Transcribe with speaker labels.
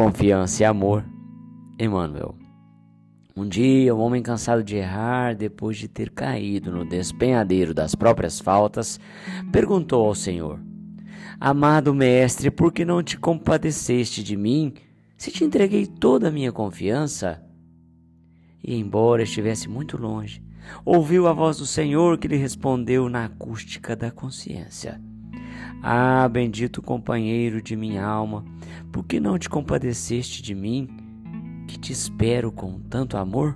Speaker 1: confiança e amor. Emmanuel. Um dia, um homem cansado de errar, depois de ter caído no despenhadeiro das próprias faltas, perguntou ao Senhor: Amado Mestre, por que não te compadeceste de mim, se te entreguei toda a minha confiança? E embora estivesse muito longe, ouviu a voz do Senhor que lhe respondeu na acústica da consciência: Ah, bendito companheiro de minha alma, por que não te compadeceste de mim, que te espero com tanto amor?